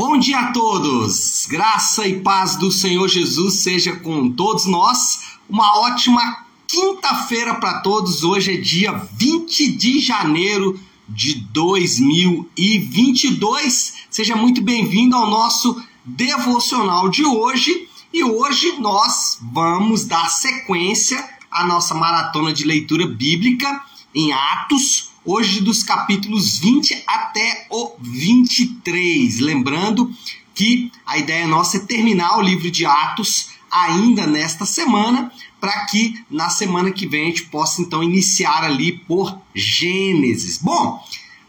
Bom dia a todos! Graça e paz do Senhor Jesus seja com todos nós. Uma ótima quinta-feira para todos. Hoje é dia 20 de janeiro de 2022. Seja muito bem-vindo ao nosso devocional de hoje. E hoje nós vamos dar sequência à nossa maratona de leitura bíblica em Atos hoje dos capítulos 20 até o 23. Lembrando que a ideia nossa é terminar o livro de Atos ainda nesta semana, para que na semana que vem a gente possa então iniciar ali por Gênesis. Bom,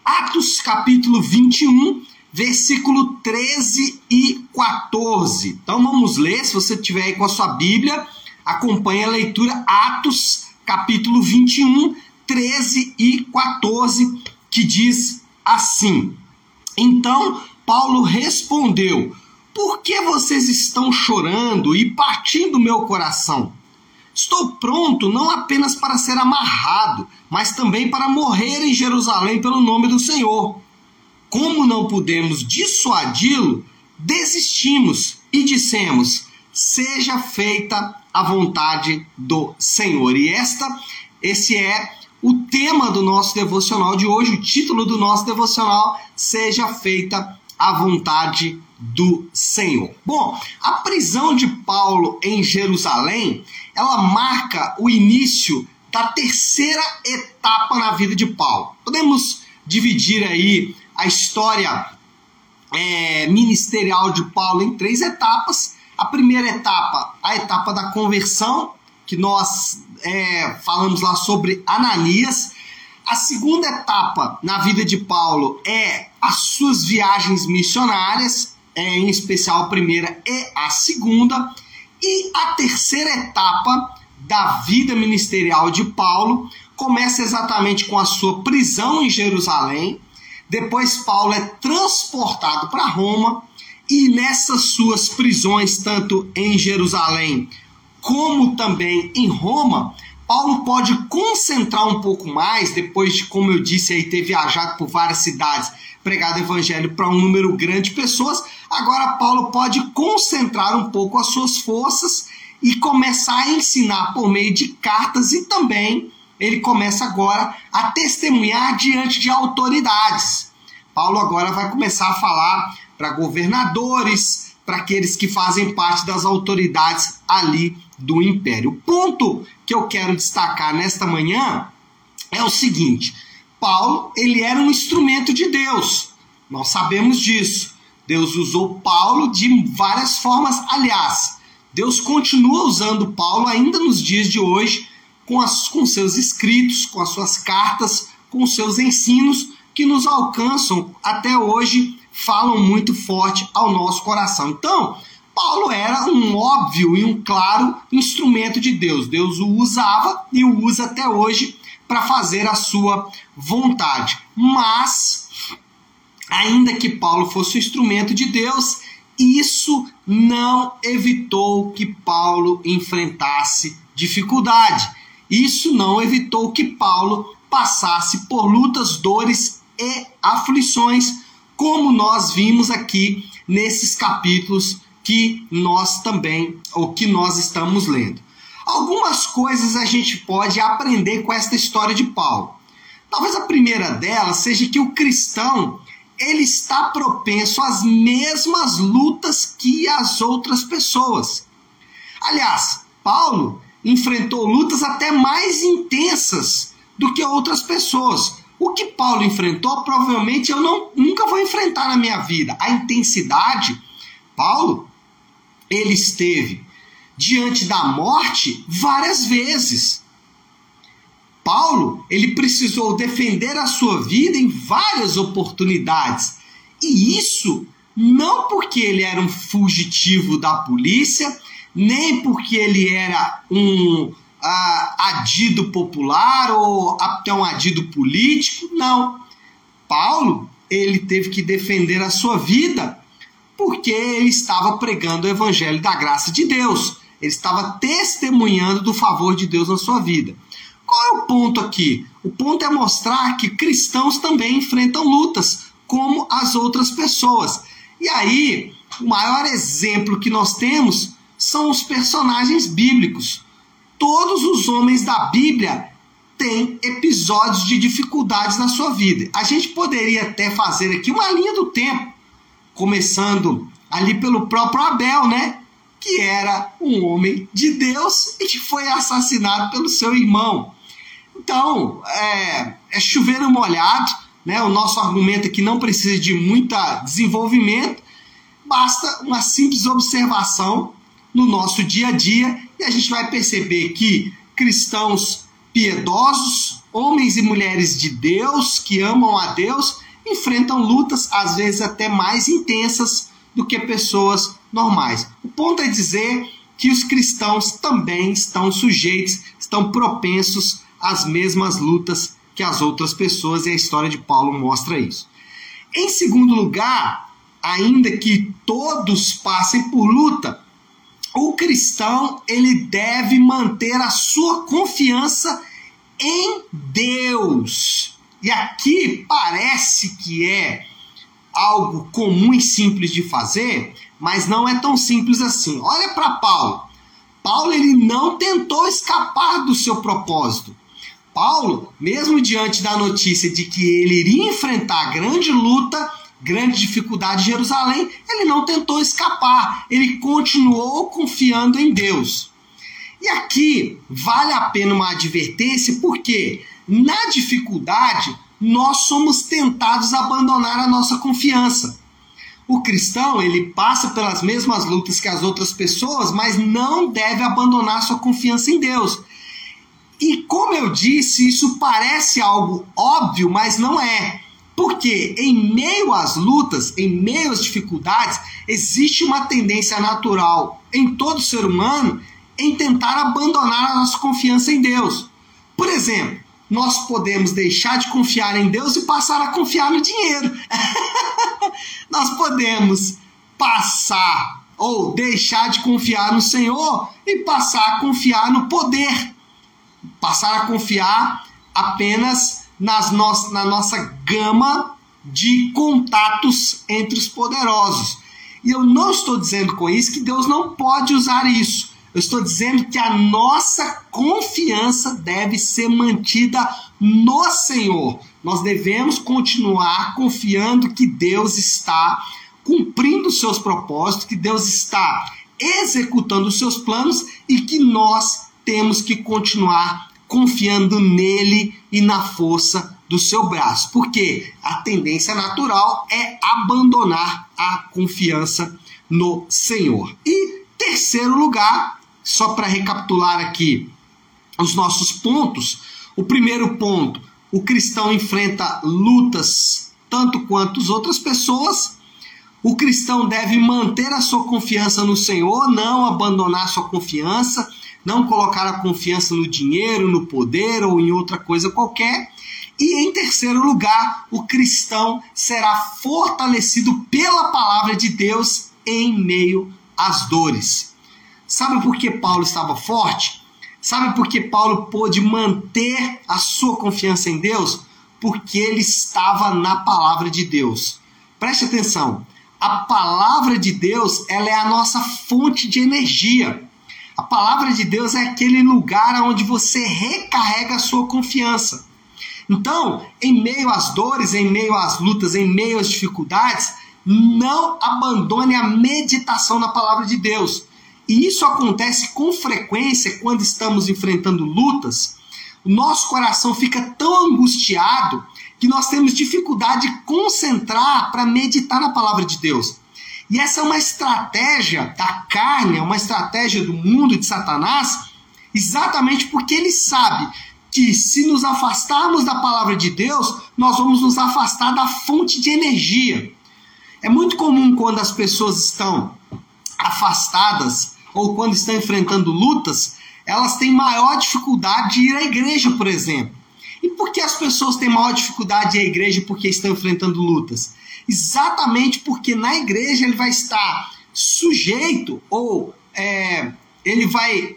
Atos capítulo 21, versículo 13 e 14. Então vamos ler, se você tiver aí com a sua Bíblia, acompanhe a leitura Atos capítulo 21, 13 e 14, que diz assim: Então Paulo respondeu: Por que vocês estão chorando e partindo meu coração? Estou pronto não apenas para ser amarrado, mas também para morrer em Jerusalém pelo nome do Senhor. Como não pudemos dissuadi-lo, desistimos e dissemos: Seja feita a vontade do Senhor. E esta, esse é o tema do nosso devocional de hoje, o título do nosso devocional, seja feita a vontade do Senhor. Bom, a prisão de Paulo em Jerusalém, ela marca o início da terceira etapa na vida de Paulo. Podemos dividir aí a história é, ministerial de Paulo em três etapas. A primeira etapa, a etapa da conversão, que nós é, falamos lá sobre Ananias. A segunda etapa na vida de Paulo é as suas viagens missionárias, é, em especial a primeira e a segunda. E a terceira etapa da vida ministerial de Paulo começa exatamente com a sua prisão em Jerusalém. Depois, Paulo é transportado para Roma e nessas suas prisões, tanto em Jerusalém como também em Roma, Paulo pode concentrar um pouco mais, depois de, como eu disse, aí, ter viajado por várias cidades, pregado evangelho para um número grande de pessoas. Agora, Paulo pode concentrar um pouco as suas forças e começar a ensinar por meio de cartas e também ele começa agora a testemunhar diante de autoridades. Paulo agora vai começar a falar para governadores, para aqueles que fazem parte das autoridades ali do império. O ponto que eu quero destacar nesta manhã é o seguinte: Paulo, ele era um instrumento de Deus. Nós sabemos disso. Deus usou Paulo de várias formas. Aliás, Deus continua usando Paulo ainda nos dias de hoje com, as, com seus escritos, com as suas cartas, com seus ensinos que nos alcançam até hoje falam muito forte ao nosso coração. Então, Paulo era um óbvio e um claro instrumento de Deus. Deus o usava e o usa até hoje para fazer a sua vontade. Mas, ainda que Paulo fosse um instrumento de Deus, isso não evitou que Paulo enfrentasse dificuldade. Isso não evitou que Paulo passasse por lutas, dores e aflições como nós vimos aqui nesses capítulos que nós também, ou que nós estamos lendo. Algumas coisas a gente pode aprender com esta história de Paulo. Talvez a primeira delas seja que o cristão ele está propenso às mesmas lutas que as outras pessoas. Aliás, Paulo enfrentou lutas até mais intensas do que outras pessoas. O que Paulo enfrentou, provavelmente eu não, nunca vou enfrentar na minha vida. A intensidade, Paulo, ele esteve diante da morte várias vezes. Paulo, ele precisou defender a sua vida em várias oportunidades. E isso não porque ele era um fugitivo da polícia, nem porque ele era um ah, adido popular ou até um adido político. Não. Paulo, ele teve que defender a sua vida porque ele estava pregando o evangelho da graça de Deus. Ele estava testemunhando do favor de Deus na sua vida. Qual é o ponto aqui? O ponto é mostrar que cristãos também enfrentam lutas, como as outras pessoas. E aí, o maior exemplo que nós temos são os personagens bíblicos. Todos os homens da Bíblia têm episódios de dificuldades na sua vida. A gente poderia até fazer aqui uma linha do tempo, começando ali pelo próprio Abel, né? Que era um homem de Deus e que foi assassinado pelo seu irmão. Então, é, é chover molhado, né? O nosso argumento aqui não precisa de muito desenvolvimento, basta uma simples observação no nosso dia a dia e a gente vai perceber que cristãos piedosos, homens e mulheres de Deus que amam a Deus, enfrentam lutas às vezes até mais intensas do que pessoas normais. O ponto é dizer que os cristãos também estão sujeitos, estão propensos às mesmas lutas que as outras pessoas, e a história de Paulo mostra isso. Em segundo lugar, ainda que todos passem por luta, o cristão ele deve manter a sua confiança em Deus. E aqui parece que é algo comum e simples de fazer, mas não é tão simples assim. Olha para Paulo. Paulo ele não tentou escapar do seu propósito. Paulo, mesmo diante da notícia de que ele iria enfrentar grande luta, grande dificuldade em Jerusalém, ele não tentou escapar, ele continuou confiando em Deus. E aqui vale a pena uma advertência, porque na dificuldade nós somos tentados a abandonar a nossa confiança. O cristão, ele passa pelas mesmas lutas que as outras pessoas, mas não deve abandonar sua confiança em Deus. E como eu disse, isso parece algo óbvio, mas não é. Porque em meio às lutas, em meio às dificuldades, existe uma tendência natural em todo ser humano em tentar abandonar a nossa confiança em Deus. Por exemplo, nós podemos deixar de confiar em Deus e passar a confiar no dinheiro. nós podemos passar ou deixar de confiar no Senhor e passar a confiar no poder passar a confiar apenas nas no na nossa gama de contatos entre os poderosos. E eu não estou dizendo com isso que Deus não pode usar isso. Eu estou dizendo que a nossa confiança deve ser mantida no Senhor. Nós devemos continuar confiando que Deus está cumprindo os seus propósitos, que Deus está executando os seus planos e que nós temos que continuar confiando nele e na força do seu braço, porque a tendência natural é abandonar a confiança no Senhor. E terceiro lugar, só para recapitular aqui os nossos pontos, o primeiro ponto, o cristão enfrenta lutas tanto quanto as outras pessoas. O cristão deve manter a sua confiança no Senhor, não abandonar sua confiança não colocar a confiança no dinheiro, no poder ou em outra coisa qualquer. E em terceiro lugar, o cristão será fortalecido pela palavra de Deus em meio às dores. Sabe por que Paulo estava forte? Sabe por que Paulo pôde manter a sua confiança em Deus? Porque ele estava na palavra de Deus. Preste atenção. A palavra de Deus, ela é a nossa fonte de energia. A palavra de Deus é aquele lugar onde você recarrega a sua confiança. Então, em meio às dores, em meio às lutas, em meio às dificuldades, não abandone a meditação na palavra de Deus. E isso acontece com frequência quando estamos enfrentando lutas. O nosso coração fica tão angustiado que nós temos dificuldade de concentrar para meditar na palavra de Deus. E essa é uma estratégia da carne, é uma estratégia do mundo de Satanás, exatamente porque ele sabe que se nos afastarmos da palavra de Deus, nós vamos nos afastar da fonte de energia. É muito comum quando as pessoas estão afastadas ou quando estão enfrentando lutas, elas têm maior dificuldade de ir à igreja, por exemplo. E por que as pessoas têm maior dificuldade de ir à igreja porque estão enfrentando lutas? exatamente porque na igreja ele vai estar sujeito ou é, ele vai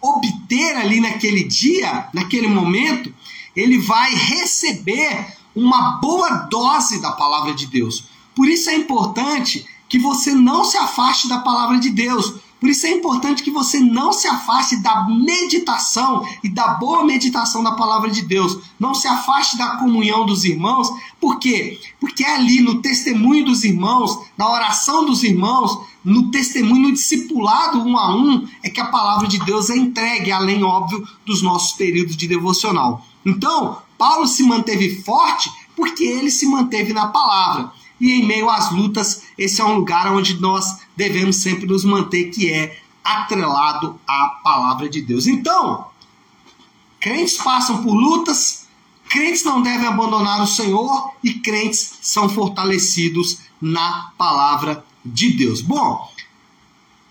obter ali naquele dia, naquele momento, ele vai receber uma boa dose da palavra de Deus. Por isso é importante que que você não se afaste da palavra de Deus. Por isso é importante que você não se afaste da meditação e da boa meditação da palavra de Deus. Não se afaste da comunhão dos irmãos. Por quê? Porque é ali no testemunho dos irmãos, na oração dos irmãos, no testemunho, discipulado um a um, é que a palavra de Deus é entregue, além, óbvio, dos nossos períodos de devocional. Então, Paulo se manteve forte porque ele se manteve na palavra e em meio às lutas, esse é um lugar onde nós devemos sempre nos manter, que é atrelado à palavra de Deus. Então, crentes passam por lutas, crentes não devem abandonar o Senhor e crentes são fortalecidos na palavra de Deus. Bom,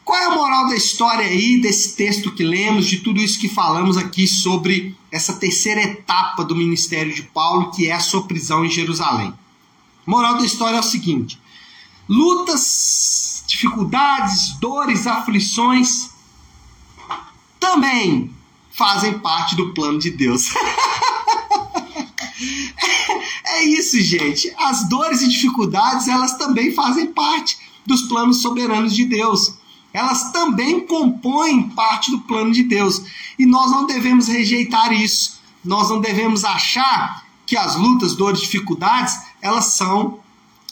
qual é a moral da história aí, desse texto que lemos, de tudo isso que falamos aqui sobre essa terceira etapa do ministério de Paulo, que é a sua prisão em Jerusalém? Moral da história é o seguinte: lutas, dificuldades, dores, aflições também fazem parte do plano de Deus. é isso, gente. As dores e dificuldades, elas também fazem parte dos planos soberanos de Deus. Elas também compõem parte do plano de Deus. E nós não devemos rejeitar isso. Nós não devemos achar que as lutas, dores, dificuldades, elas são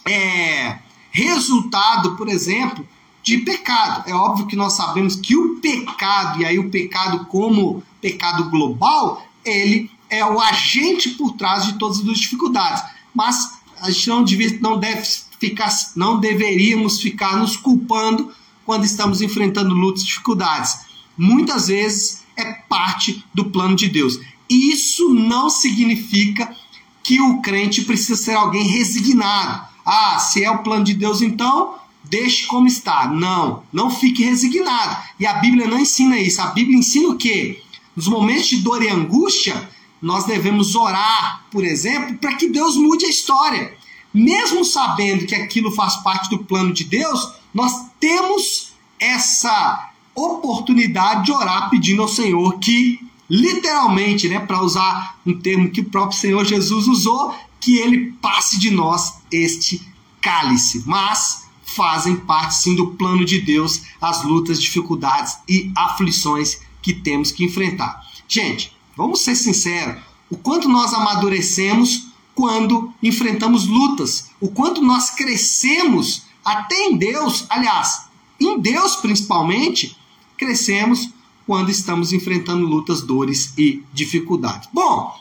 é, resultado, por exemplo, de pecado. É óbvio que nós sabemos que o pecado, e aí o pecado como pecado global, ele é o agente por trás de todas as dificuldades. Mas a gente não, deve, não deve ficar, não deveríamos ficar nos culpando quando estamos enfrentando lutas e dificuldades. Muitas vezes é parte do plano de Deus. Isso não significa que o crente precisa ser alguém resignado. Ah, se é o plano de Deus, então deixe como está. Não, não fique resignado. E a Bíblia não ensina isso. A Bíblia ensina o quê? Nos momentos de dor e angústia, nós devemos orar, por exemplo, para que Deus mude a história. Mesmo sabendo que aquilo faz parte do plano de Deus, nós temos essa oportunidade de orar pedindo ao Senhor que literalmente, né, para usar um termo que o próprio Senhor Jesus usou, que ele passe de nós este cálice. Mas fazem parte sim do plano de Deus as lutas, dificuldades e aflições que temos que enfrentar. Gente, vamos ser sinceros, o quanto nós amadurecemos quando enfrentamos lutas, o quanto nós crescemos até em Deus, aliás, em Deus principalmente, crescemos quando estamos enfrentando lutas, dores e dificuldades. Bom,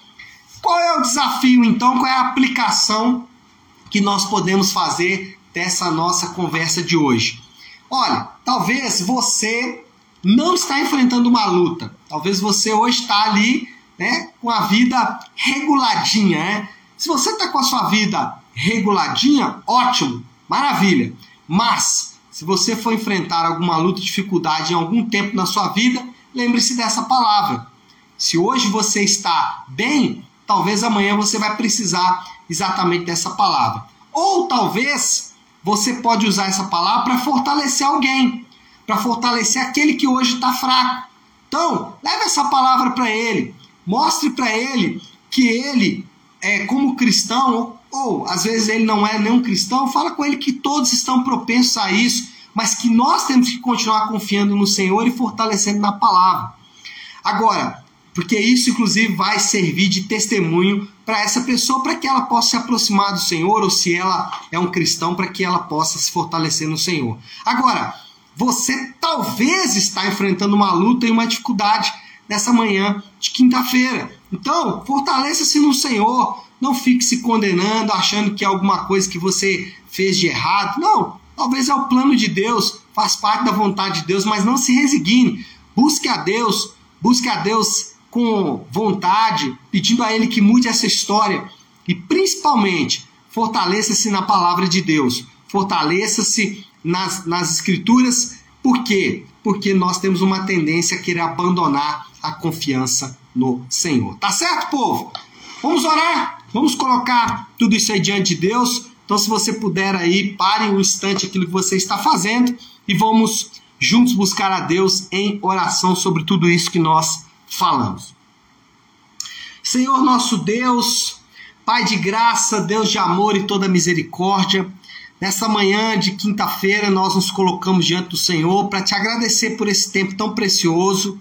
qual é o desafio então? Qual é a aplicação que nós podemos fazer dessa nossa conversa de hoje? Olha, talvez você não está enfrentando uma luta. Talvez você hoje está ali, né, com a vida reguladinha, né? Se você está com a sua vida reguladinha, ótimo, maravilha. Mas se você for enfrentar alguma luta, dificuldade em algum tempo na sua vida, lembre-se dessa palavra. Se hoje você está bem, talvez amanhã você vai precisar exatamente dessa palavra. Ou talvez você pode usar essa palavra para fortalecer alguém, para fortalecer aquele que hoje está fraco. Então, leve essa palavra para ele, mostre para ele que ele, é, como cristão, ou, ou às vezes ele não é nenhum cristão, fala com ele que todos estão propensos a isso, mas que nós temos que continuar confiando no Senhor e fortalecendo na palavra. Agora, porque isso inclusive vai servir de testemunho para essa pessoa para que ela possa se aproximar do Senhor ou se ela é um cristão para que ela possa se fortalecer no Senhor. Agora, você talvez está enfrentando uma luta e uma dificuldade nessa manhã de quinta-feira. Então, fortaleça-se no Senhor, não fique se condenando, achando que é alguma coisa que você fez de errado. Não, Talvez é o plano de Deus, faz parte da vontade de Deus, mas não se resigne. Busque a Deus, busque a Deus com vontade, pedindo a Ele que mude essa história e principalmente fortaleça-se na palavra de Deus, fortaleça-se nas, nas Escrituras. Por quê? Porque nós temos uma tendência a querer abandonar a confiança no Senhor. Tá certo, povo? Vamos orar? Vamos colocar tudo isso aí diante de Deus. Então, se você puder aí, pare um instante aquilo que você está fazendo e vamos juntos buscar a Deus em oração sobre tudo isso que nós falamos. Senhor nosso Deus, Pai de graça, Deus de amor e toda misericórdia, Nessa manhã de quinta-feira, nós nos colocamos diante do Senhor para te agradecer por esse tempo tão precioso,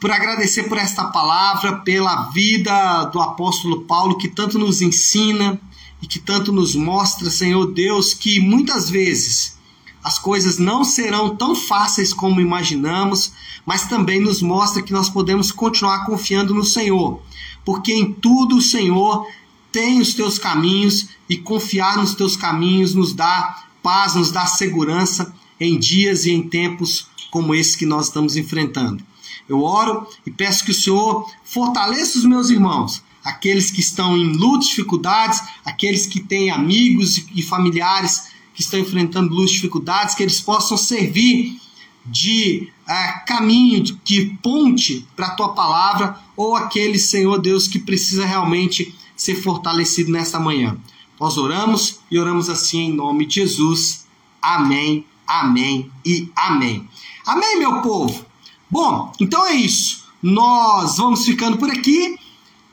por agradecer por esta palavra, pela vida do apóstolo Paulo que tanto nos ensina e que tanto nos mostra, Senhor Deus, que muitas vezes as coisas não serão tão fáceis como imaginamos, mas também nos mostra que nós podemos continuar confiando no Senhor, porque em tudo o Senhor tem os teus caminhos e confiar nos teus caminhos nos dá paz, nos dá segurança em dias e em tempos como esse que nós estamos enfrentando. Eu oro e peço que o Senhor fortaleça os meus irmãos, aqueles que estão em lutas, dificuldades, aqueles que têm amigos e familiares que estão enfrentando lutas, dificuldades, que eles possam servir de uh, caminho, de ponte para a tua palavra, ou aquele Senhor Deus que precisa realmente ser fortalecido nesta manhã. Nós oramos e oramos assim em nome de Jesus. Amém, amém e amém. Amém, meu povo? Bom, então é isso. Nós vamos ficando por aqui.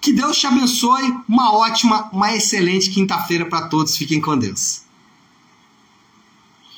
Que Deus te abençoe. Uma ótima, uma excelente quinta-feira para todos. Fiquem com Deus.